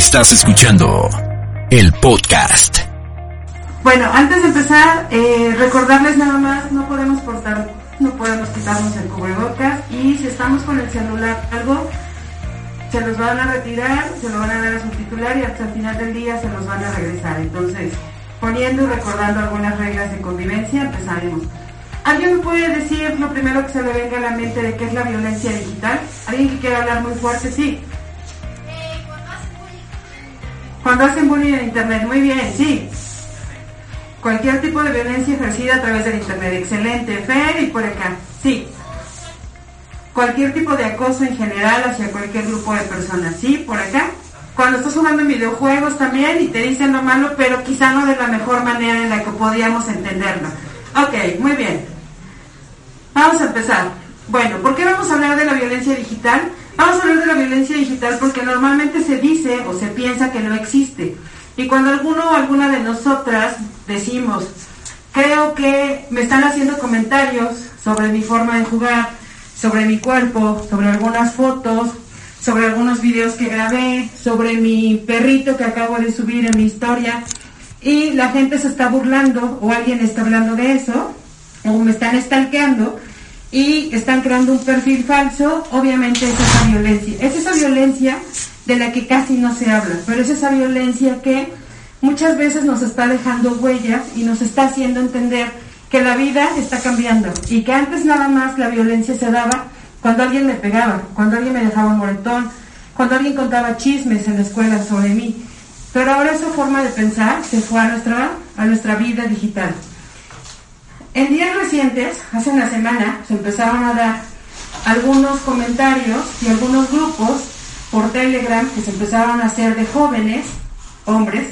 Estás escuchando el podcast. Bueno, antes de empezar, eh, recordarles nada más, no podemos portar, no podemos quitarnos el cubrebocas y si estamos con el celular algo, se los van a retirar, se lo van a dar a su titular y hasta el final del día se los van a regresar. Entonces, poniendo y recordando algunas reglas de convivencia, empezaremos. ¿Alguien me puede decir lo primero que se le venga a la mente de qué es la violencia digital? ¿Alguien que quiera hablar muy fuerte? Sí. Cuando hacen bullying en Internet, muy bien, sí. Cualquier tipo de violencia ejercida a través del Internet, excelente. Fer y por acá, sí. Cualquier tipo de acoso en general hacia cualquier grupo de personas, sí, por acá. Cuando estás jugando en videojuegos también y te dicen lo malo, pero quizá no de la mejor manera en la que podíamos entenderlo. Ok, muy bien. Vamos a empezar. Bueno, ¿por qué vamos a hablar de la violencia digital? Vamos a hablar de la violencia digital porque normalmente se dice o se piensa que no existe. Y cuando alguno o alguna de nosotras decimos, creo que me están haciendo comentarios sobre mi forma de jugar, sobre mi cuerpo, sobre algunas fotos, sobre algunos videos que grabé, sobre mi perrito que acabo de subir en mi historia, y la gente se está burlando o alguien está hablando de eso, o me están stalkeando, y están creando un perfil falso, obviamente es esa violencia. Es esa violencia de la que casi no se habla, pero es esa violencia que muchas veces nos está dejando huellas y nos está haciendo entender que la vida está cambiando y que antes nada más la violencia se daba cuando alguien me pegaba, cuando alguien me dejaba un moretón, cuando alguien contaba chismes en la escuela sobre mí. Pero ahora esa forma de pensar se fue a nuestra, a nuestra vida digital. En días recientes, hace una semana, se empezaron a dar algunos comentarios y algunos grupos por Telegram que se empezaron a hacer de jóvenes, hombres,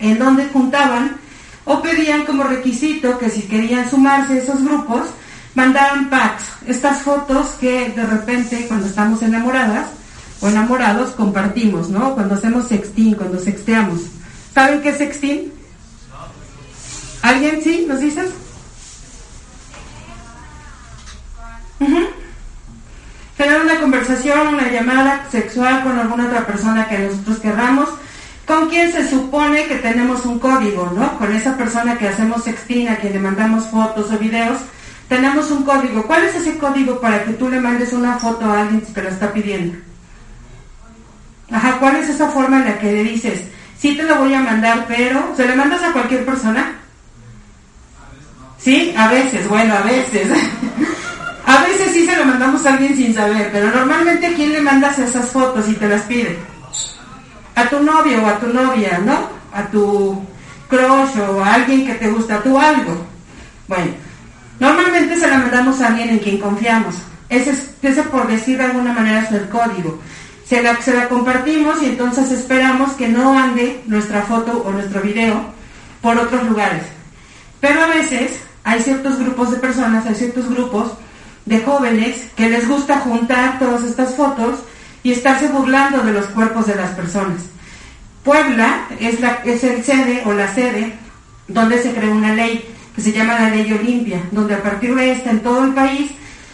en donde juntaban o pedían como requisito que si querían sumarse a esos grupos, mandaran packs, estas fotos que de repente cuando estamos enamoradas o enamorados compartimos, ¿no? Cuando hacemos sexting, cuando sexteamos. ¿Saben qué es sexting? ¿Alguien sí? ¿Nos dices? Tener una conversación, una llamada sexual con alguna otra persona que nosotros querramos, con quien se supone que tenemos un código, ¿no? Con esa persona que hacemos sexting, a quien le mandamos fotos o videos, tenemos un código. ¿Cuál es ese código para que tú le mandes una foto a alguien que lo está pidiendo? Ajá, ¿cuál es esa forma en la que le dices, sí te lo voy a mandar, pero, ¿se le mandas a cualquier persona? Sí, a veces, bueno, a veces. A veces sí se lo mandamos a alguien sin saber, pero normalmente ¿a quién le mandas esas fotos y te las pide? A tu novio o a tu novia, ¿no? A tu crush o a alguien que te gusta, tu algo. Bueno, normalmente se la mandamos a alguien en quien confiamos. Ese, es, ese por decir de alguna manera es el código. Se la, se la compartimos y entonces esperamos que no ande nuestra foto o nuestro video por otros lugares. Pero a veces hay ciertos grupos de personas, hay ciertos grupos de jóvenes que les gusta juntar todas estas fotos y estarse burlando de los cuerpos de las personas. Puebla es, el sede o la sede donde se creó una ley que se llama la ley Olimpia, donde a partir de esta en todo el país,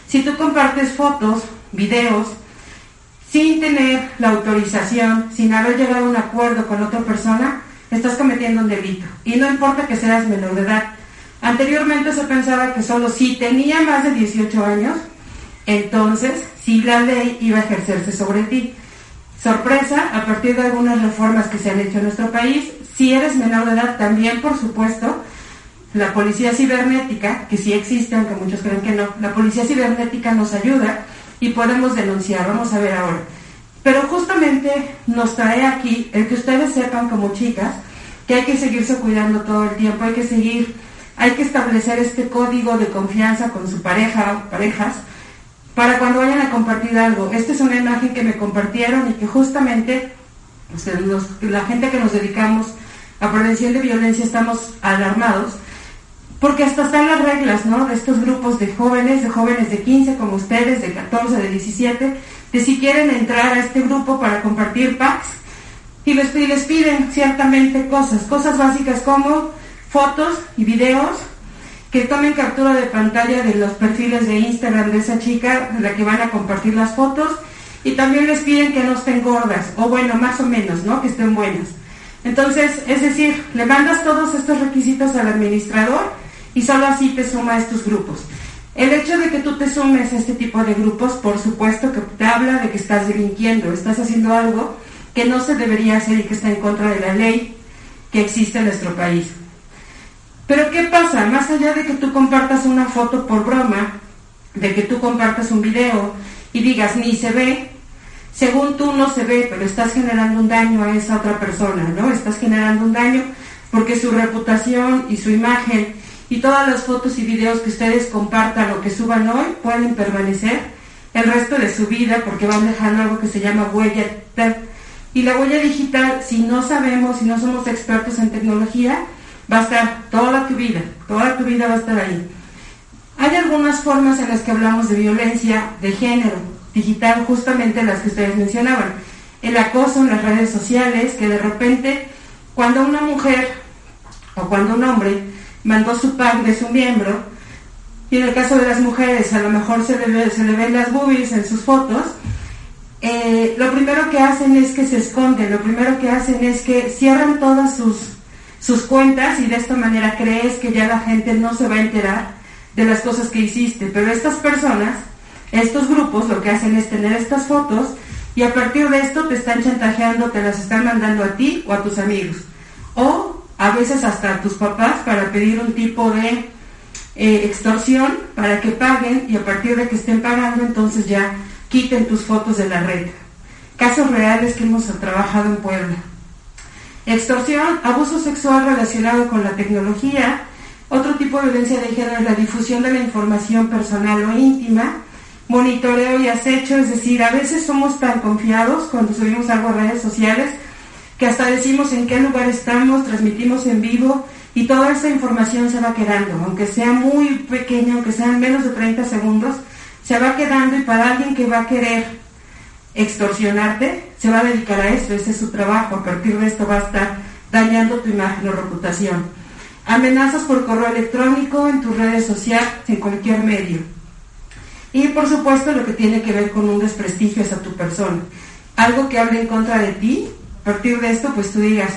si tú compartes fotos, videos, sin tener la autorización, sin haber llegado a un acuerdo con otra persona, estás cometiendo un delito. Y no importa que seas menor de edad. Anteriormente se pensaba que solo si tenía más de 18 años, entonces sí la ley iba a ejercerse sobre ti. Sorpresa, a partir de algunas reformas que se han hecho en nuestro país, si eres menor de edad también, por supuesto, la policía cibernética, que sí existe, aunque muchos creen que no, la policía cibernética nos ayuda y podemos denunciar, vamos a ver ahora. Pero justamente nos trae aquí el que ustedes sepan como chicas que hay que seguirse cuidando todo el tiempo, hay que seguir hay que establecer este código de confianza con su pareja o parejas para cuando vayan a compartir algo. Esta es una imagen que me compartieron y que justamente la gente que nos dedicamos a prevención de violencia estamos alarmados porque hasta están las reglas, ¿no? De estos grupos de jóvenes, de jóvenes de 15 como ustedes, de 14, de 17, de si quieren entrar a este grupo para compartir packs y les piden ciertamente cosas, cosas básicas como fotos y videos que tomen captura de pantalla de los perfiles de Instagram de esa chica de la que van a compartir las fotos y también les piden que no estén gordas, o bueno, más o menos, ¿no? Que estén buenas. Entonces, es decir, le mandas todos estos requisitos al administrador y solo así te suma a estos grupos. El hecho de que tú te sumes a este tipo de grupos, por supuesto que te habla de que estás delinquiendo, estás haciendo algo que no se debería hacer y que está en contra de la ley que existe en nuestro país. Pero ¿qué pasa? Más allá de que tú compartas una foto por broma, de que tú compartas un video y digas ni se ve, según tú no se ve, pero estás generando un daño a esa otra persona, ¿no? Estás generando un daño porque su reputación y su imagen y todas las fotos y videos que ustedes compartan o que suban hoy pueden permanecer el resto de su vida porque van dejando algo que se llama huella. Y la huella digital, si no sabemos, si no somos expertos en tecnología, va a estar toda tu vida, toda tu vida va a estar ahí. Hay algunas formas en las que hablamos de violencia de género digital, justamente las que ustedes mencionaban. El acoso en las redes sociales, que de repente cuando una mujer o cuando un hombre mandó su pack de su miembro, y en el caso de las mujeres a lo mejor se le, ven las boobies en sus fotos, eh, lo primero que hacen es que se esconden, lo primero que hacen es que cierran todas sus, sus cuentas y de esta manera crees que ya la gente no se va a enterar de las cosas que hiciste. Pero estas personas, estos grupos, lo que hacen es tener estas fotos y a partir de esto te están chantajeando, te las están mandando a ti o a tus amigos. O a veces hasta a tus papás para pedir un tipo de eh, extorsión para que paguen y a partir de que estén pagando entonces ya quiten tus fotos de la red. Casos reales que hemos trabajado en Puebla. Extorsión, abuso sexual relacionado con la tecnología. Otro tipo de violencia de género es la difusión de la información personal o íntima. Monitoreo y acecho, es decir, a veces somos tan confiados cuando subimos algo a redes sociales que hasta decimos en qué lugar estamos, transmitimos en vivo y toda esa información se va quedando, aunque sea muy pequeña, aunque sean menos de 30 segundos, se va quedando y para alguien que va a querer extorsionarte, se va a dedicar a eso, ese es su trabajo, a partir de esto va a estar dañando tu imagen o reputación. Amenazas por correo electrónico, en tus redes sociales, en cualquier medio. Y por supuesto lo que tiene que ver con un desprestigio es a tu persona. Algo que hable en contra de ti a partir de esto, pues tú digas,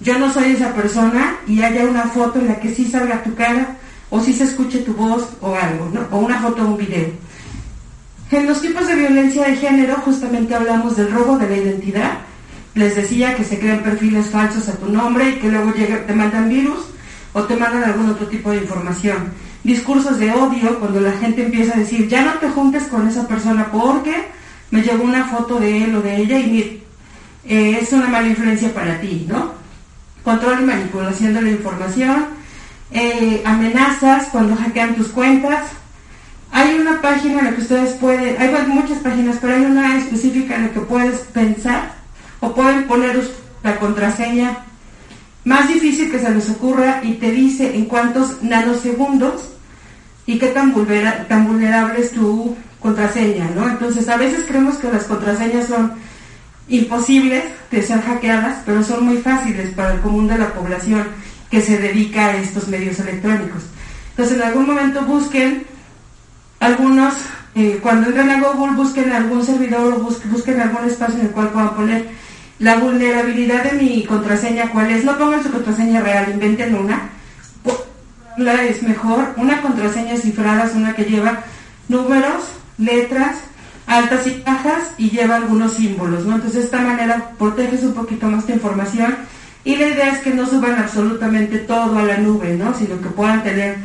yo no soy esa persona y haya una foto en la que sí salga tu cara o sí se escuche tu voz o algo. O una foto o un video. En los tipos de violencia de género justamente hablamos del robo de la identidad. Les decía que se crean perfiles falsos a tu nombre y que luego te mandan virus o te mandan algún otro tipo de información. Discursos de odio cuando la gente empieza a decir, ya no te juntes con esa persona porque me llegó una foto de él o de ella y eh, es una mala influencia para ti, ¿no? Control y manipulación de la información, eh, amenazas cuando hackean tus cuentas. Hay una página en la que ustedes pueden, hay muchas páginas, pero hay una específica en la que puedes pensar o pueden poner la contraseña más difícil que se les ocurra y te dice en cuántos nanosegundos y qué tan, tan vulnerable es tu contraseña, ¿no? Entonces a veces creemos que las contraseñas son imposibles de ser hackeadas, pero son muy fáciles para el común de la población que se dedica a estos medios electrónicos. Entonces, en algún momento busquen algunos, eh, cuando entren a Google, busquen algún servidor o busquen, algún espacio en el cual puedan poner la vulnerabilidad de mi contraseña, cuál es. No pongan su contraseña real, inventen una. La es mejor. Una contraseña cifrada es una que lleva números, letras, altas y bajas y lleva algunos símbolos, ¿no? Entonces de esta manera proteges un poquito más tu información y la idea es que no suban absolutamente todo a la nube, ¿no? Sino que puedan tener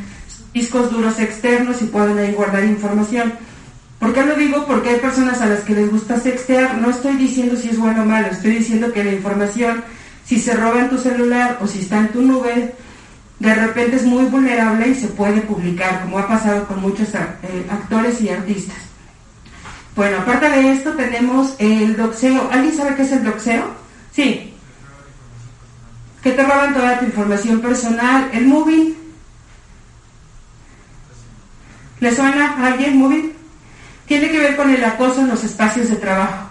discos duros externos y puedan ahí guardar información. ¿Por qué lo digo? Porque hay personas a las que les gusta sextear, no estoy diciendo si es bueno o malo, estoy diciendo que la información, si se roba en tu celular o si está en tu nube, de repente es muy vulnerable y se puede publicar, como ha pasado con muchos eh, actores y artistas. Bueno, aparte de esto tenemos el doxeo. ¿Alguien sabe qué es el doxeo? Sí. Que te roban toda tu información personal. El moving. ¿Le suena a alguien moving? Tiene que ver con el acoso en los espacios de trabajo.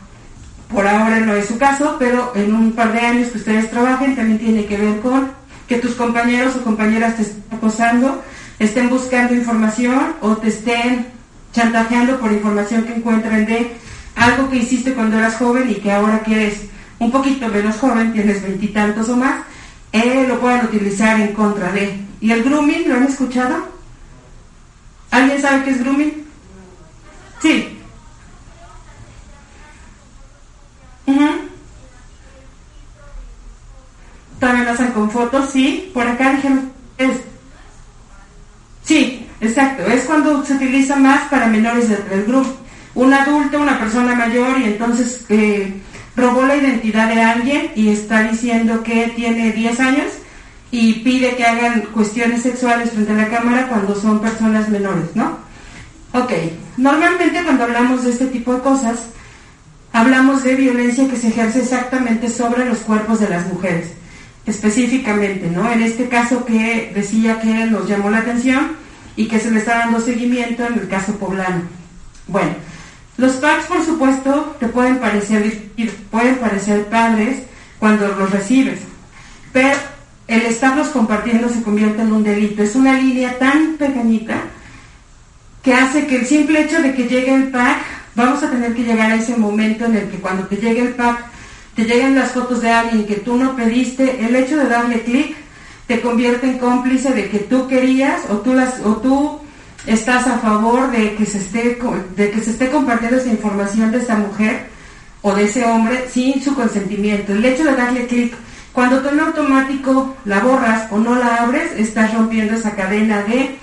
Por ahora no es su caso, pero en un par de años que ustedes trabajen también tiene que ver con que tus compañeros o compañeras te estén acosando, estén buscando información o te estén chantajeando por información que encuentren de algo que hiciste cuando eras joven y que ahora que eres un poquito menos joven, tienes veintitantos o más, eh, lo pueden utilizar en contra de. ¿Y el grooming lo han escuchado? ¿Alguien sabe qué es grooming? Sí. También lo hacen con fotos, sí. Por acá dijeron, es. Sí, exacto. Es cuando se utiliza más para menores del grupo. Un adulto, una persona mayor, y entonces eh, robó la identidad de alguien y está diciendo que tiene 10 años y pide que hagan cuestiones sexuales frente a la cámara cuando son personas menores, ¿no? Ok, normalmente cuando hablamos de este tipo de cosas, hablamos de violencia que se ejerce exactamente sobre los cuerpos de las mujeres específicamente, ¿no? En este caso que decía que nos llamó la atención y que se le está dando seguimiento en el caso poblano. Bueno, los packs, por supuesto, te pueden parecer, pueden parecer padres cuando los recibes, pero el estarlos compartiendo se convierte en un delito. Es una línea tan pequeñita que hace que el simple hecho de que llegue el pack, vamos a tener que llegar a ese momento en el que cuando te llegue el pack te lleguen las fotos de alguien que tú no pediste, el hecho de darle clic te convierte en cómplice de que tú querías o tú las o tú estás a favor de que se esté de que se esté compartiendo esa información de esa mujer o de ese hombre sin su consentimiento. El hecho de darle clic cuando tú en automático la borras o no la abres, estás rompiendo esa cadena de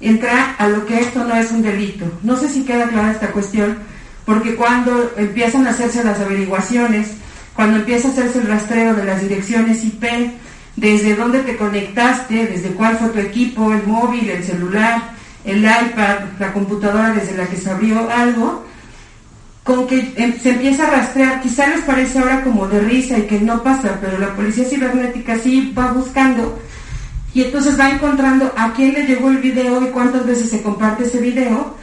entrar a lo que esto no es un delito. No sé si queda clara esta cuestión, porque cuando empiezan a hacerse las averiguaciones cuando empieza a hacerse el rastreo de las direcciones IP, desde dónde te conectaste, desde cuál fue tu equipo, el móvil, el celular, el iPad, la computadora desde la que se abrió algo, con que em, se empieza a rastrear, quizá les parece ahora como de risa y que no pasa, pero la policía cibernética sí va buscando y entonces va encontrando a quién le llegó el video y cuántas veces se comparte ese video.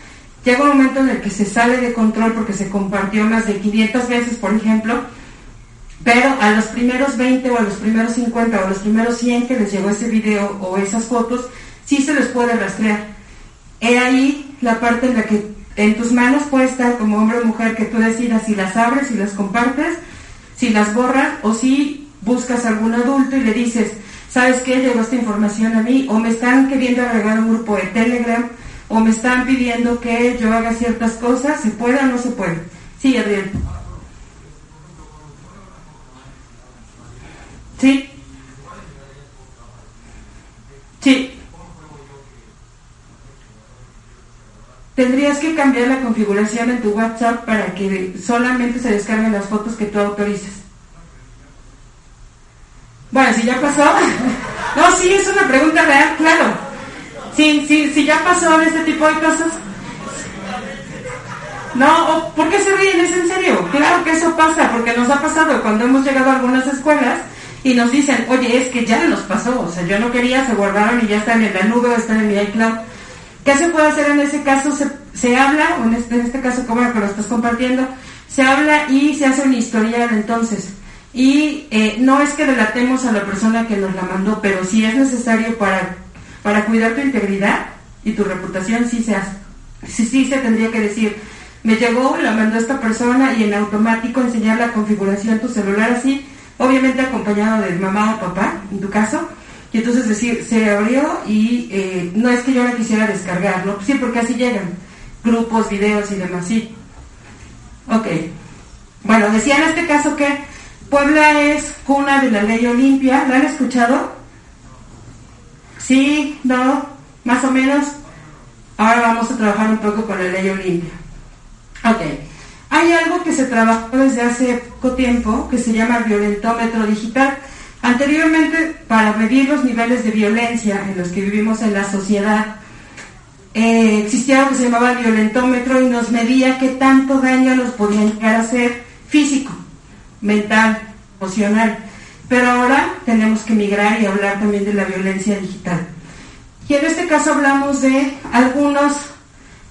Llega un momento en el que se sale de control porque se compartió más de 500 veces, por ejemplo, pero a los primeros 20 o a los primeros 50 o a los primeros 100 que les llegó ese video o esas fotos, sí se les puede rastrear. He ahí la parte en la que en tus manos puede estar como hombre o mujer que tú decidas si las abres, si las compartes, si las borras o si buscas a algún adulto y le dices, ¿sabes qué? Llegó esta información a mí o me están queriendo agregar un grupo de Telegram o me están pidiendo que yo haga ciertas cosas, ¿se puede o no se puede? Sí, Adrián. Sí. Sí. Tendrías que cambiar la configuración en tu WhatsApp para que solamente se descarguen las fotos que tú autorices. Bueno, si ya pasó. No, sí, es una pregunta real, claro. Sí, sí, si ya pasó de este tipo de cosas. No, ¿por qué se ríen? ¿Es en serio? Claro que eso pasa, porque nos ha pasado cuando hemos llegado a algunas escuelas y nos dicen, oye, es que ya nos pasó, o sea, yo no quería, se guardaron y ya están en la nube o están en mi iCloud. ¿Qué se puede hacer en ese caso? Se, se habla, este, en este caso, como lo estás compartiendo, se habla y se hace un historial entonces. Y eh, no es que delatemos a la persona que nos la mandó, pero si es necesario para, para cuidar tu integridad y tu reputación, sí se hace. Sí, sí se tendría que decir, me llegó, la mandó esta persona y en automático enseñar la configuración tu celular así obviamente acompañado de mamá o papá, en tu caso, y entonces decir, se abrió y eh, no es que yo la quisiera descargar, ¿no? Sí, porque así llegan grupos, videos y demás, sí. Ok. Bueno, decía en este caso que Puebla es cuna de la ley Olimpia, ¿la han escuchado? Sí, no, más o menos. Ahora vamos a trabajar un poco con la ley Olimpia. Ok. Hay algo que se trabajó desde hace poco tiempo que se llama violentómetro digital. Anteriormente, para medir los niveles de violencia en los que vivimos en la sociedad, eh, existía algo que se llamaba violentómetro y nos medía qué tanto daño nos podían llegar a hacer físico, mental, emocional. Pero ahora tenemos que migrar y hablar también de la violencia digital. Y en este caso hablamos de algunos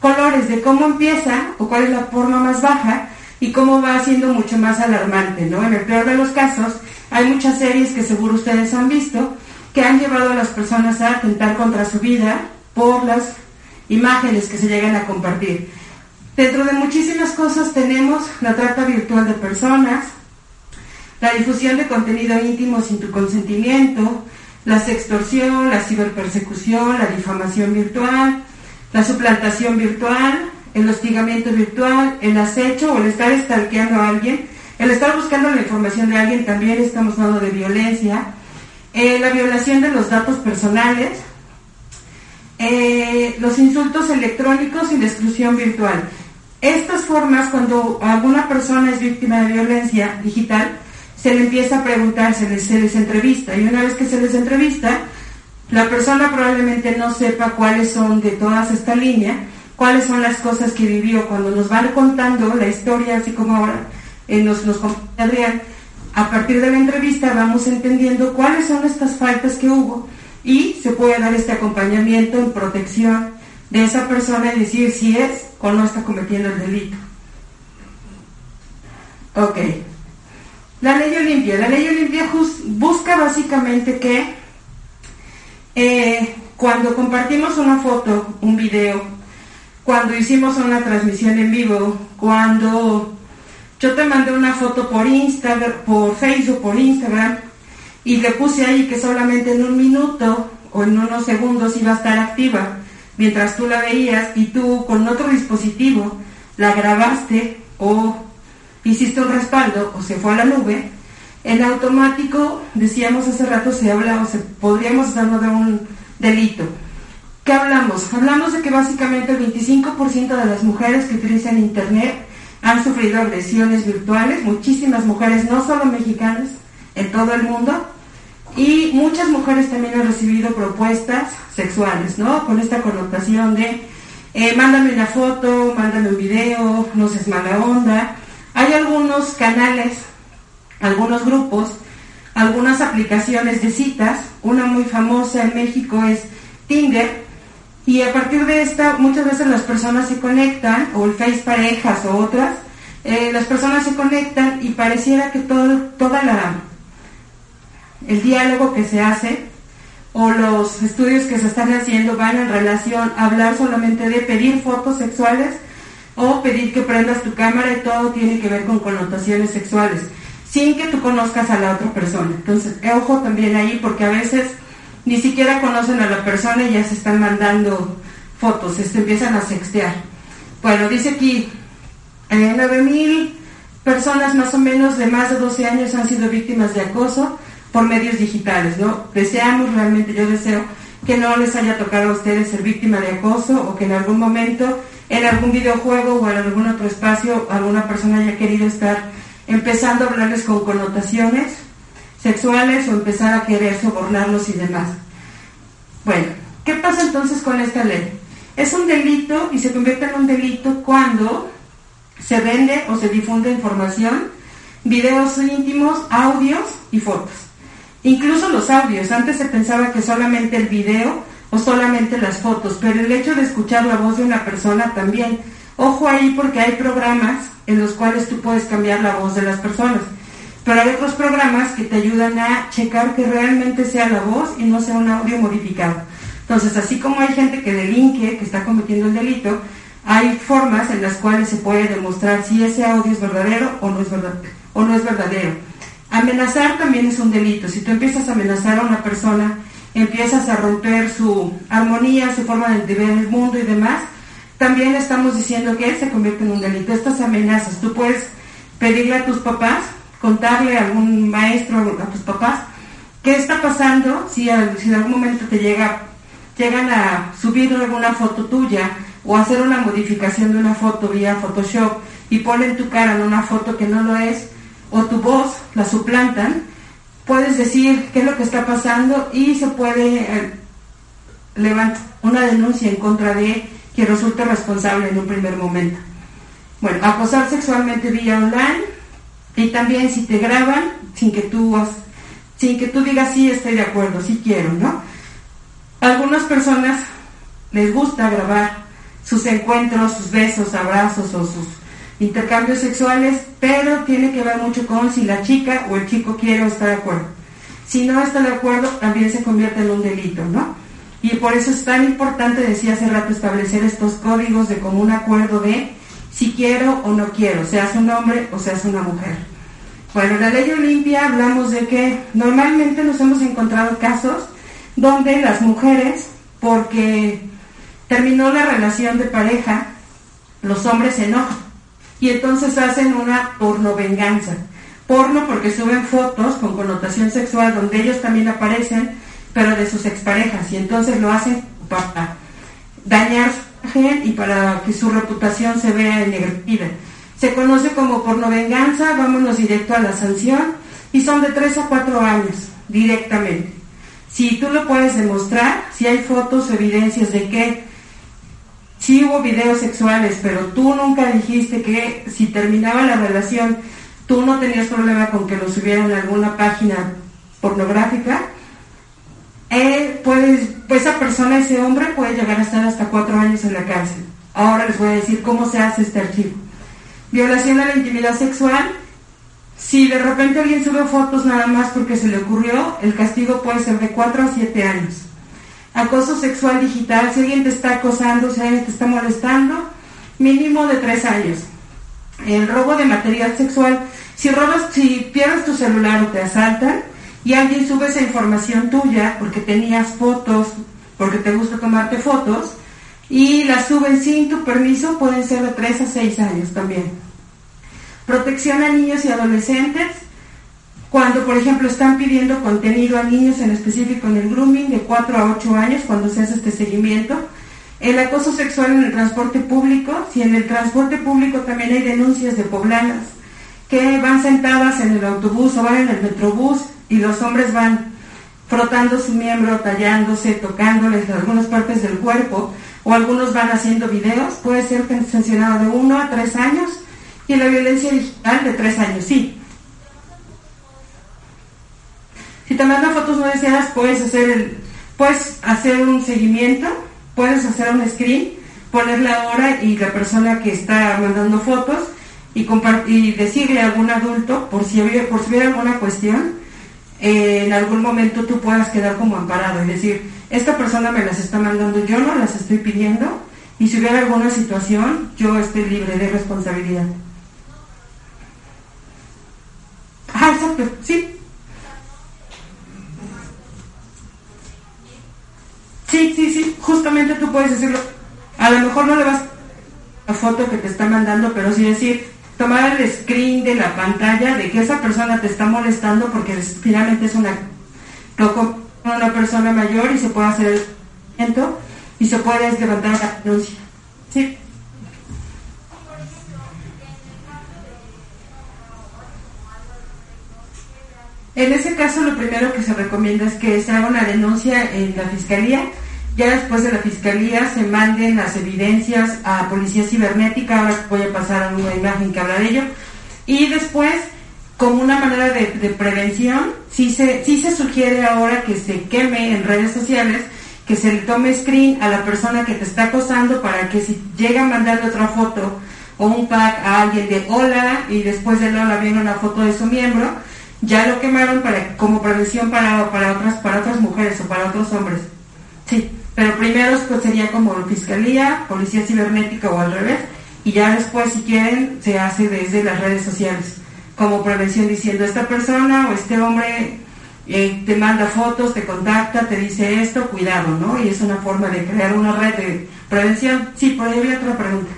colores de cómo empieza o cuál es la forma más baja y cómo va siendo mucho más alarmante, ¿no? En el peor de los casos, hay muchas series que seguro ustedes han visto que han llevado a las personas a atentar contra su vida por las imágenes que se llegan a compartir. Dentro de muchísimas cosas tenemos la trata virtual de personas, la difusión de contenido íntimo sin tu consentimiento, la sextorsión, la ciberpersecución, la difamación virtual, la suplantación virtual, el hostigamiento virtual, el acecho o el estar estalqueando a alguien, el estar buscando la información de alguien también estamos hablando de violencia, eh, la violación de los datos personales, eh, los insultos electrónicos y la exclusión virtual. Estas formas, cuando alguna persona es víctima de violencia digital, se le empieza a preguntar, se les, entrevista, y una vez que se les entrevista, la persona probablemente no sepa cuáles son de todas esta línea, cuáles son las cosas que vivió. Cuando nos van contando la historia, así como ahora eh, nos, nos a partir de la entrevista vamos entendiendo cuáles son estas faltas que hubo y se puede dar este acompañamiento en protección de esa persona y decir si es o no está cometiendo el delito. Ok. La ley Olimpia. La ley Olimpia busca básicamente que eh, cuando compartimos una foto, un video, cuando hicimos una transmisión en vivo, cuando yo te mandé una foto por Instagram, por Facebook, por Instagram, y le puse ahí que solamente en un minuto o en unos segundos iba a estar activa mientras tú la veías y tú con otro dispositivo la grabaste o hiciste un respaldo o se fue a la nube, en automático, decíamos hace rato, se habla o se podríamos estar de un delito. ¿Qué hablamos? Hablamos de que básicamente el 25% de las mujeres que utilizan Internet han sufrido agresiones virtuales, muchísimas mujeres, no solo mexicanas, en todo el mundo, y muchas mujeres también han recibido propuestas sexuales, ¿no? Con esta connotación de eh, mándame una foto, mándame un video, no seas mala onda. Hay algunos canales, algunos grupos, algunas aplicaciones de citas. Una muy famosa en México es Tinder. Y a partir de esta, muchas veces las personas se conectan, o el Face Parejas o otras, eh, las personas se conectan y pareciera que todo, toda la el diálogo que se hace o los estudios que se están haciendo van en relación a hablar solamente de pedir fotos sexuales o pedir que prendas tu cámara y todo tiene que ver con connotaciones sexuales, sin que tú conozcas a la otra persona. Entonces, ojo también ahí porque a veces ni siquiera conocen a la persona y ya se están mandando fotos, se empiezan a sextear. Bueno, dice aquí, eh, 9.000 personas más o menos de más de 12 años han sido víctimas de acoso por medios digitales, ¿no? Deseamos realmente, yo deseo que no les haya tocado a ustedes ser víctima de acoso o que en algún momento, en algún videojuego o en algún otro espacio, alguna persona haya querido estar empezando a hablarles con connotaciones sexuales o empezar a querer sobornarlos y demás. Bueno, ¿qué pasa entonces con esta ley? Es un delito y se convierte en un delito cuando se vende o se difunde información, videos íntimos, audios y fotos. Incluso los audios, antes se pensaba que solamente el video o solamente las fotos, pero el hecho de escuchar la voz de una persona también. Ojo ahí porque hay programas en los cuales tú puedes cambiar la voz de las personas, pero hay otros programas que te ayudan a checar que realmente sea la voz y no sea un audio modificado. Entonces, así como hay gente que delinque, que está cometiendo el delito, hay formas en las cuales se puede demostrar si ese audio es verdadero o no es, verdadero. Amenazar también es un delito. Si tú empiezas a amenazar a una persona, empiezas a romper su armonía, su forma de ver el mundo y demás, también estamos diciendo que se convierte en un delito. Estas amenazas, tú puedes pedirle a tus papás, contarle a algún maestro, a tus papás, qué está pasando si, si en algún momento te llega, llegan a subir alguna foto tuya o hacer una modificación de una foto vía Photoshop y ponen tu cara en una foto que no lo es, o tu voz la suplantan, puedes decir qué es lo que está pasando y se puede eh, levantar una denuncia en contra de quien resulte responsable en un primer momento. Bueno, acosar sexualmente vía online y también si te graban sin que tú sin que tú digas sí estoy de acuerdo, sí quiero, ¿no? algunas personas les gusta grabar sus encuentros, sus besos, abrazos o sus intercambios sexuales, pero tiene que ver mucho con si la chica o el chico quiere o está de acuerdo. Si no está de acuerdo, también se convierte en un delito, ¿no? Y por eso es tan importante, decía hace rato, establecer estos códigos de común acuerdo de si quiero o no quiero, seas un hombre o seas una mujer. Bueno, la ley Olimpia hablamos de que normalmente nos hemos encontrado casos donde las mujeres, porque terminó la relación de pareja, los hombres se enojan y entonces hacen una porno venganza. Porno porque suben fotos con connotación sexual donde ellos también aparecen, pero de sus exparejas, y entonces lo hacen para dañar y para que su reputación se vea ennegrecida. Se conoce como porno venganza, vámonos directo a la sanción, y son de 3 a 4 años directamente. Si tú lo puedes demostrar, si hay fotos o evidencias de que sí hubo videos sexuales, pero tú nunca dijiste que si terminaba la relación tú no tenías problema con que lo subieran en alguna página pornográfica, eh, pues, pues esa persona, ese hombre puede llegar a estar hasta cuatro años en la cárcel. Ahora les voy a decir cómo se hace este archivo. Violación a la intimidad sexual. Si de repente alguien sube fotos nada más porque se le ocurrió, el castigo puede ser de cuatro a siete años. Acoso sexual digital, si alguien te está acosando, si alguien te está molestando, mínimo de tres años. El robo de material sexual, si robas, si pierdes tu celular o te asaltan y alguien sube esa información tuya porque tenías fotos, porque te gusta tomarte fotos, y las suben sin tu permiso, pueden ser de 3 a 6 años también. Protección a niños y adolescentes, cuando por ejemplo están pidiendo contenido a niños en específico en el grooming de 4 a 8 años, cuando se hace este seguimiento. El acoso sexual en el transporte público, si en el transporte público también hay denuncias de poblanas que van sentadas en el autobús o van en el metrobús y los hombres van frotando su miembro, tallándose, tocándoles algunas partes del cuerpo, o algunos van haciendo videos, puede ser sancionado de 1 a 3 años y la violencia digital de 3 años, sí. Si te mandan fotos no deseadas, puedes hacer, el, puedes hacer un seguimiento, puedes hacer un screen, poner la hora y la persona que está mandando fotos y, y decirle a algún adulto, por si, por si hubiera alguna cuestión, eh, en algún momento tú puedas quedar como amparado, es decir, esta persona me las está mandando, yo no las estoy pidiendo, y si hubiera alguna situación, yo estoy libre de responsabilidad. Ah, exacto, sí. Sí, sí, sí, justamente tú puedes decirlo. A lo mejor no le vas a la foto que te está mandando, pero sí decir, tomar el screen de la pantalla de que esa persona te está molestando porque finalmente es una una persona mayor y se puede hacer el y se puede levantar la denuncia. ¿Sí? En ese caso lo primero que se recomienda es que se haga una denuncia en la fiscalía, ya después de la fiscalía se manden las evidencias a policía cibernética, ahora voy a pasar a una imagen que habla de ello, y después como una manera de, prevención, sí se, sí se sugiere ahora que se queme en redes sociales, que se le tome screen a la persona que te está acosando para que si llega a mandarle otra foto o un pack a alguien de hola y después de hola viene una foto de su miembro, ya lo quemaron para, como prevención para, para, otras, para otras mujeres o para otros hombres. Sí, pero primero pues, sería como fiscalía, policía cibernética o al revés, y ya después si quieren se hace desde las redes sociales como prevención diciendo esta persona o este hombre eh, te manda fotos, te contacta, te dice esto, cuidado, ¿no? Y es una forma de crear una red de prevención. Sí, por ahí había otra pregunta.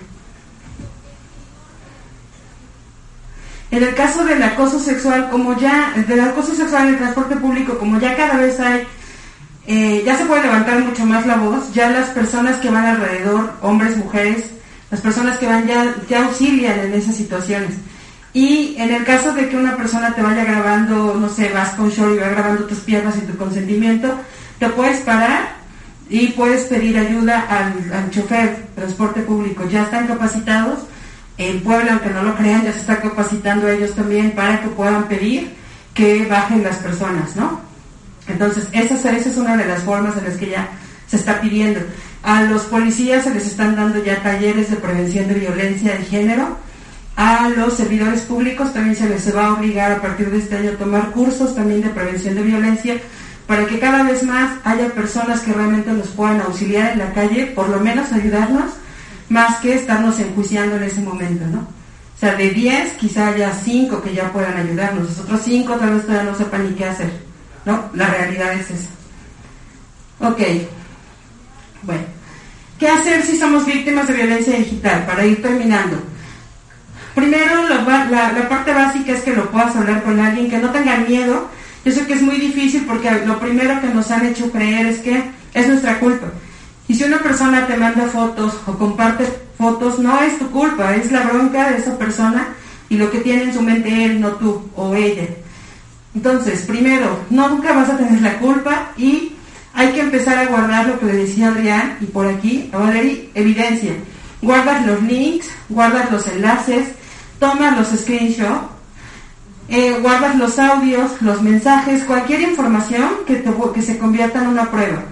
En el caso del acoso sexual, como ya, del acoso sexual en el transporte público, como ya cada vez hay, eh, ya se puede levantar mucho más la voz, ya las personas que van alrededor, hombres, mujeres, las personas que van ya, ya auxilian en esas situaciones. Y en el caso de que una persona te vaya grabando, no sé, vas con show y va grabando tus piernas sin tu consentimiento, te puedes parar y puedes pedir ayuda al, chofer transporte público. Ya están capacitados. En Puebla, aunque no lo crean, ya se está capacitando ellos también para que puedan pedir que bajen las personas, ¿no? Entonces, esa, esa es una de las formas en las que ya se está pidiendo. A los policías se les están dando ya talleres de prevención de violencia de género a los servidores públicos también se les va a obligar a partir de este año a tomar cursos también de prevención de violencia para que cada vez más haya personas que realmente nos puedan auxiliar en la calle, por lo menos ayudarnos más que estarnos enjuiciando en ese momento, ¿no? O sea, de 10 quizá haya 5 que ya puedan ayudarnos, los otros 5 tal vez todavía no sepan ni qué hacer, ¿no? La realidad es esa. Ok, bueno, ¿qué hacer si somos víctimas de violencia digital? Para ir terminando. Primero, la, la, parte básica es que lo puedas hablar con alguien, que no tengan miedo. Yo sé que es muy difícil porque lo primero que nos han hecho creer es que es nuestra culpa. Y si una persona te manda fotos o comparte fotos, no es tu culpa, es la bronca de esa persona y lo que tiene en su mente él, no tú o ella. Entonces, primero, nunca vas a tener la culpa y hay que empezar a guardar lo que le decía Adrián y por aquí, Valerie, evidencia. Guardas los links, guardas los enlaces, tomas los screenshots, eh, guardas los audios, los mensajes, cualquier información que, que se convierta en una prueba.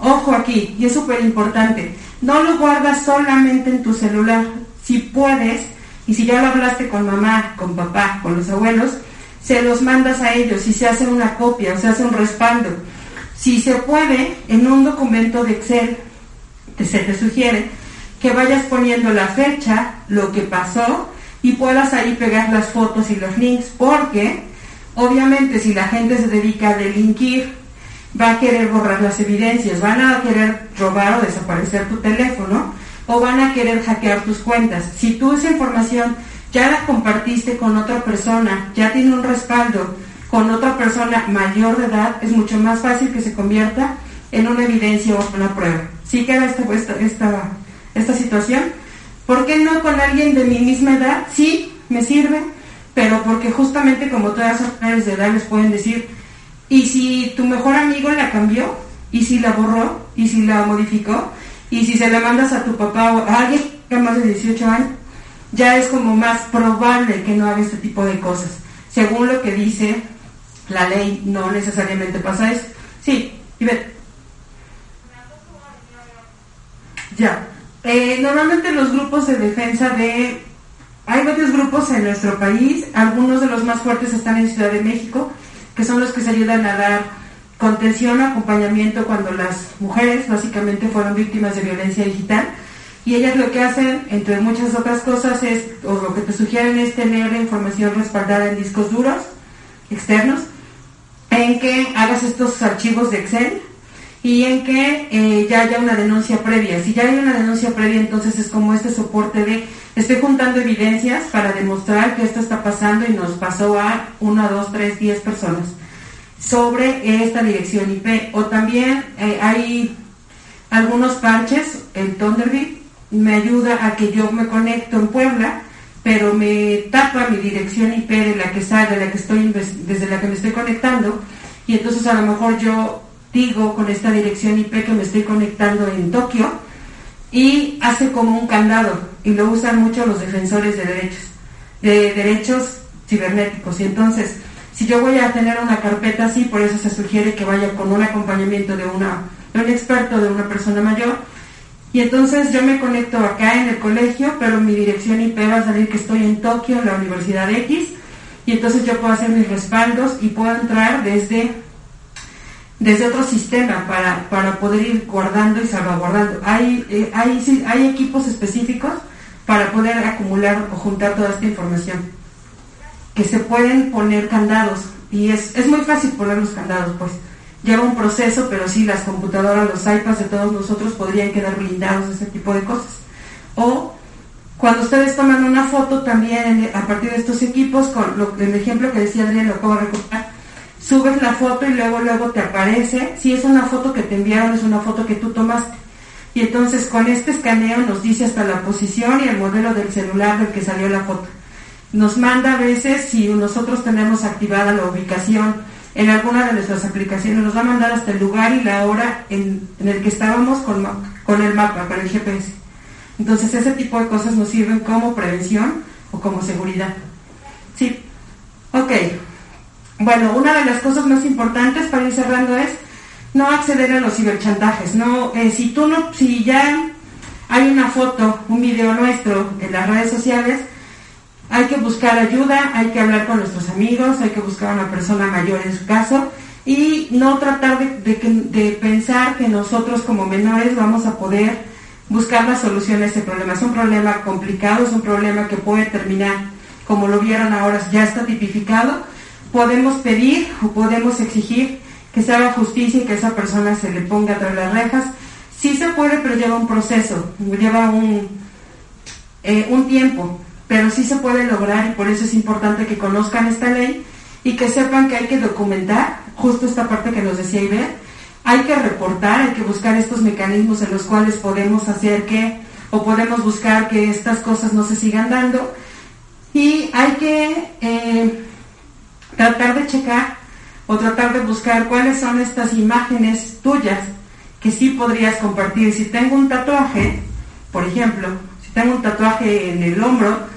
Ojo aquí, y es súper importante, no lo guardas solamente en tu celular. Si puedes, y si ya lo hablaste con mamá, con papá, con los abuelos, se los mandas a ellos y se hace una copia, o se hace un respaldo. Si se puede, en un documento de Excel, que se te sugiere, que vayas poniendo la fecha, lo que pasó, y puedas ahí pegar las fotos y los links, porque obviamente si la gente se dedica a delinquir, va a querer borrar las evidencias, van a querer robar o desaparecer tu teléfono o van a querer hackear tus cuentas. Si tú esa información ya la compartiste con otra persona, ya tiene un respaldo con otra persona mayor de edad, es mucho más fácil que se convierta en una evidencia o una prueba. ¿Sí queda esta, esta, esta, esta situación? ¿Por qué no con alguien de mi misma edad? Sí, me sirve, pero porque justamente como todas las mujeres de edad les pueden decir, y si tu mejor amigo la cambió, y si la borró, y si la modificó, y si se la mandas a tu papá o a alguien que más de 18 años, ya es como más probable que no haga este tipo de cosas. Según lo que dice la ley, no necesariamente pasa eso. Sí, ve. Ya. Eh, normalmente los grupos de defensa de... Hay varios grupos en nuestro país, algunos de los más fuertes están en Ciudad de México, que son los que se ayudan a dar contención acompañamiento cuando las mujeres básicamente fueron víctimas de violencia digital. Y ellas lo que hacen, entre muchas otras cosas, es, o lo que te sugieren es tener la información respaldada en discos duros externos, en que hagas estos archivos de Excel y en que eh, ya haya una denuncia previa. Si ya hay una denuncia previa, entonces es como este soporte de estoy juntando evidencias para demostrar que esto está pasando y nos pasó a una, dos, tres, diez personas sobre esta dirección IP. O también eh, hay algunos parches, el Thunderbird me ayuda a que yo me conecto en Puebla, pero me tapa mi dirección IP de la que sale, la que estoy desde la que me estoy conectando, y entonces a lo mejor yo digo con esta dirección IP que me estoy conectando en Tokio y hace como un candado y lo usan mucho los defensores de derechos, de derechos cibernéticos. Y entonces, si yo voy a tener una carpeta así, por eso se sugiere que vaya con un acompañamiento de, una, de un experto, de una persona mayor. Y entonces yo me conecto acá en el colegio, pero mi dirección IP va a salir que estoy en Tokio, en la Universidad X, y entonces yo puedo hacer mis respaldos y puedo entrar desde desde otro sistema para, para poder ir guardando y salvaguardando. Hay, eh, hay, hay equipos específicos para poder acumular o juntar toda esta información. Que se pueden poner candados y es, es muy fácil poner los candados, pues lleva un proceso, pero sí las computadoras, los iPads de todos nosotros podrían quedar blindados ese tipo de cosas. O cuando ustedes toman una foto también a partir de estos equipos, con el ejemplo que decía Adrián, lo acabo de recortar, subes la foto y luego luego te aparece, si es una foto que te enviaron, es una foto que tú tomaste. Y entonces con este escaneo nos dice hasta la posición y el modelo del celular del que salió la foto. Nos manda a veces, si nosotros tenemos activada la ubicación en alguna de nuestras aplicaciones, nos va a mandar hasta el lugar y la hora en, el que estábamos con, con el mapa, con el GPS. Entonces ese tipo de cosas nos sirven como prevención o como seguridad. Sí, ok. Bueno, una de las cosas más importantes para ir cerrando es no acceder a los ciberchantajes. No, eh, si tú no, si ya hay una foto, un video nuestro en las redes sociales, hay que buscar ayuda, hay que hablar con nuestros amigos, hay que buscar a una persona mayor en su caso y no tratar de, pensar que nosotros como menores vamos a poder buscar la solución a ese problema. Es un problema complicado, es un problema que puede terminar, como lo vieron ahora, ya está tipificado. Podemos pedir o podemos exigir que se haga justicia y que esa persona se le ponga tras las rejas. Sí se puede, pero lleva un proceso, lleva un, eh, un tiempo, pero sí se puede lograr y por eso es importante que conozcan esta ley y que sepan que hay que documentar, justo esta parte que nos decía Iber, hay que reportar, hay que buscar estos mecanismos en los cuales podemos hacer que, o podemos buscar que estas cosas no se sigan dando, y hay que eh, tratar de checar o tratar de buscar cuáles son estas imágenes tuyas que sí podrías compartir. Si tengo un tatuaje, por ejemplo, si tengo un tatuaje en el hombro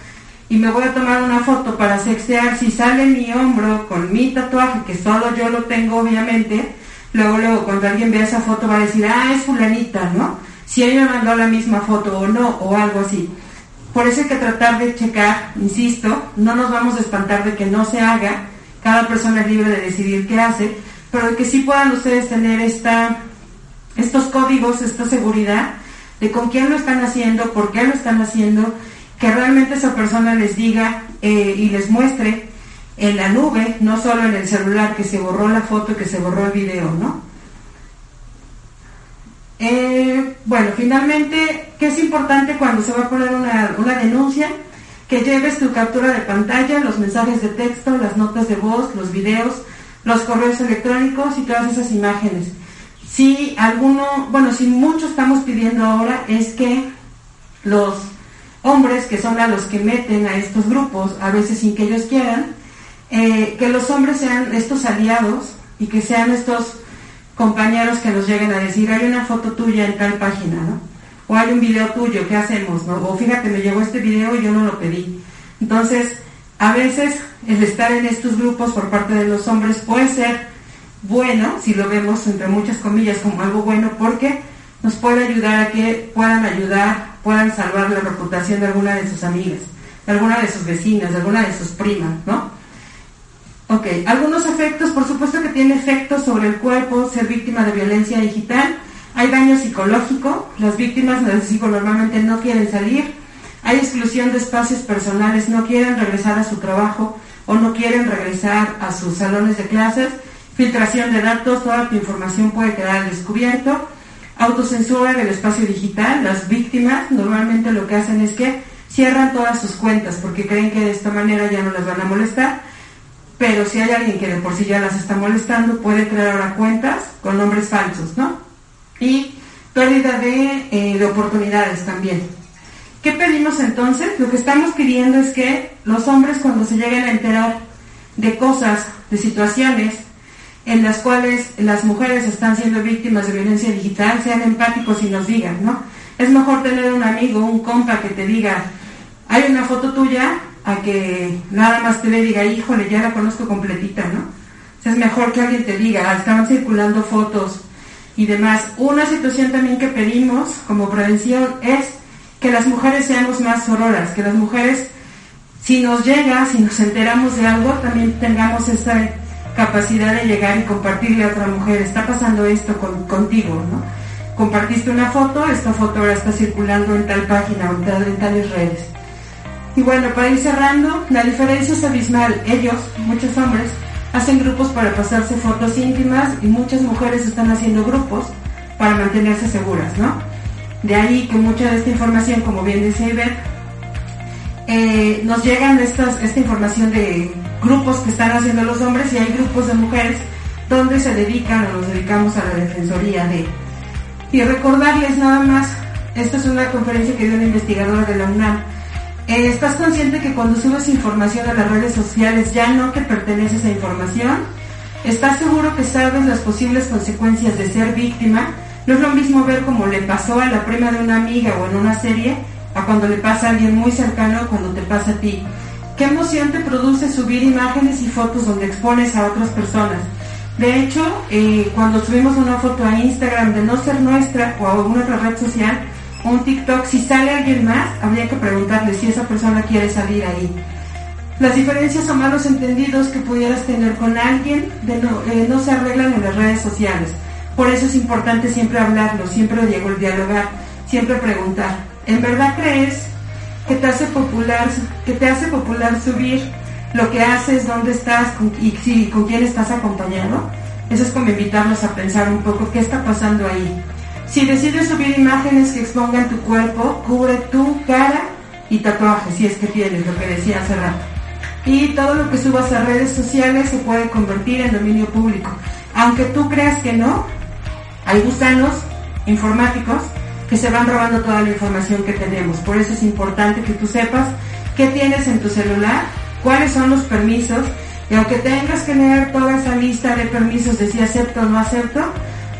y me voy a tomar una foto para sextear, si sale mi hombro con mi tatuaje, que solo yo lo tengo obviamente, luego, luego cuando alguien vea esa foto va a decir, ah, es fulanita, ¿no? Si ella mandó la misma foto o no, o algo así. Por eso hay que tratar de checar, insisto, no nos vamos a espantar de que no se haga, cada persona es libre de decidir qué hace, pero que sí puedan ustedes tener esta, estos códigos, esta seguridad de con quién lo están haciendo, por qué lo están haciendo, que realmente esa persona les diga eh, y les muestre en la nube, no solo en el celular, que se borró la foto y que se borró el video, ¿no? Eh, bueno, finalmente, ¿qué es importante cuando se va a poner una, una denuncia? Que lleves tu captura de pantalla, los mensajes de texto, las notas de voz, los videos, los correos electrónicos y todas esas imágenes. Si alguno, bueno, si mucho estamos pidiendo ahora es que los hombres, que son a los que meten a estos grupos, a veces sin que ellos quieran, eh, que los hombres sean estos aliados y que sean estos compañeros que nos lleguen a decir, hay una foto tuya en tal página, ¿no? O hay un video tuyo, ¿qué hacemos? No? O fíjate, me llegó este video y yo no lo pedí. Entonces, a veces el estar en estos grupos por parte de los hombres puede ser bueno, si lo vemos entre muchas comillas como algo bueno, porque nos puede ayudar a que puedan ayudar, puedan salvar la reputación de alguna de sus amigas, de alguna de sus vecinas, de alguna de sus primas, ¿no? Ok, algunos efectos, por supuesto que tiene efectos sobre el cuerpo, ser víctima de violencia digital. Hay daño psicológico, las víctimas normalmente no quieren salir. Hay exclusión de espacios personales, no quieren regresar a su trabajo o no quieren regresar a sus salones de clases. Filtración de datos, toda tu información puede quedar al descubierto. Autocensura del espacio digital, las víctimas normalmente lo que hacen es que cierran todas sus cuentas porque creen que de esta manera ya no las van a molestar pero si hay alguien que de por sí ya las está molestando, puede crear ahora cuentas con nombres falsos, ¿no? Y pérdida de, eh, de oportunidades también. ¿Qué pedimos entonces? Lo que estamos pidiendo es que los hombres cuando se lleguen a enterar de cosas, de situaciones en las cuales las mujeres están siendo víctimas de violencia digital, sean empáticos y nos digan, ¿no? Es mejor tener un amigo, un compa que te diga, hay una foto tuya a que nada más te le diga, híjole, ya la conozco completita, ¿no? Es mejor que alguien te diga, ah, estaban circulando fotos y demás. Una situación también que pedimos como prevención es que las mujeres seamos más sororas, que las mujeres, si nos llega, si nos enteramos de algo, también tengamos esa capacidad de llegar y compartirle a otra mujer, está pasando esto contigo, ¿no? Compartiste una foto, esta foto ahora está circulando en tal página o en tales redes y bueno, para ir cerrando, la diferencia es abismal. Ellos, muchos hombres, hacen grupos para pasarse fotos íntimas y muchas mujeres están haciendo grupos para mantenerse seguras, ¿no? De ahí que mucha de esta información, como bien dice Iber, eh, nos llegan estas, esta información de grupos que están haciendo los hombres y hay grupos de mujeres donde se dedican o nos dedicamos a la defensoría de... Y recordarles nada más, esta es una conferencia que dio una investigadora de la UNAM, eh, ¿Estás consciente que cuando subes información a las redes sociales ya no te pertenece esa información? ¿Estás seguro que sabes las posibles consecuencias de ser víctima? No es lo mismo ver cómo le pasó a la prima de una amiga o en una serie a cuando le pasa a alguien muy cercano o cuando te pasa a ti. ¿Qué emoción te produce subir imágenes y fotos donde expones a otras personas? De hecho, eh, cuando subimos una foto a Instagram de no ser nuestra o a alguna otra red social, un TikTok, si sale alguien más, habría que preguntarle si esa persona quiere salir ahí. Las diferencias o malos entendidos que pudieras tener con alguien eh, no, se arreglan en las redes sociales. Por eso es importante siempre hablarlo, siempre dialogar. siempre preguntar, ¿en verdad crees que te hace popular, que te hace popular subir lo que haces, dónde estás y si, con quién estás acompañado? Eso es como invitarnos a pensar un poco qué está pasando ahí. Si decides subir imágenes que expongan tu cuerpo, cubre tu cara y tatuajes, si es que tienes, lo que decía hace rato. Y todo lo que subas a redes sociales se puede convertir en dominio público. Aunque tú creas que no, hay gusanos informáticos que se van robando toda la información que tenemos. Por eso es importante que tú sepas qué tienes en tu celular, cuáles son los permisos, y aunque tengas que leer toda esa lista de permisos de si acepto o no acepto,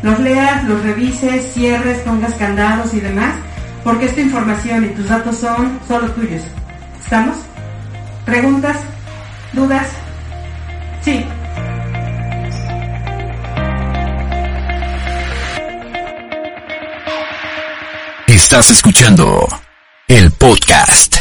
los leas, los revises, cierres, pongas candados y demás, porque esta información y tus datos son solo tuyos. ¿Estamos? ¿Preguntas? ¿Dudas? Sí. Estás escuchando el podcast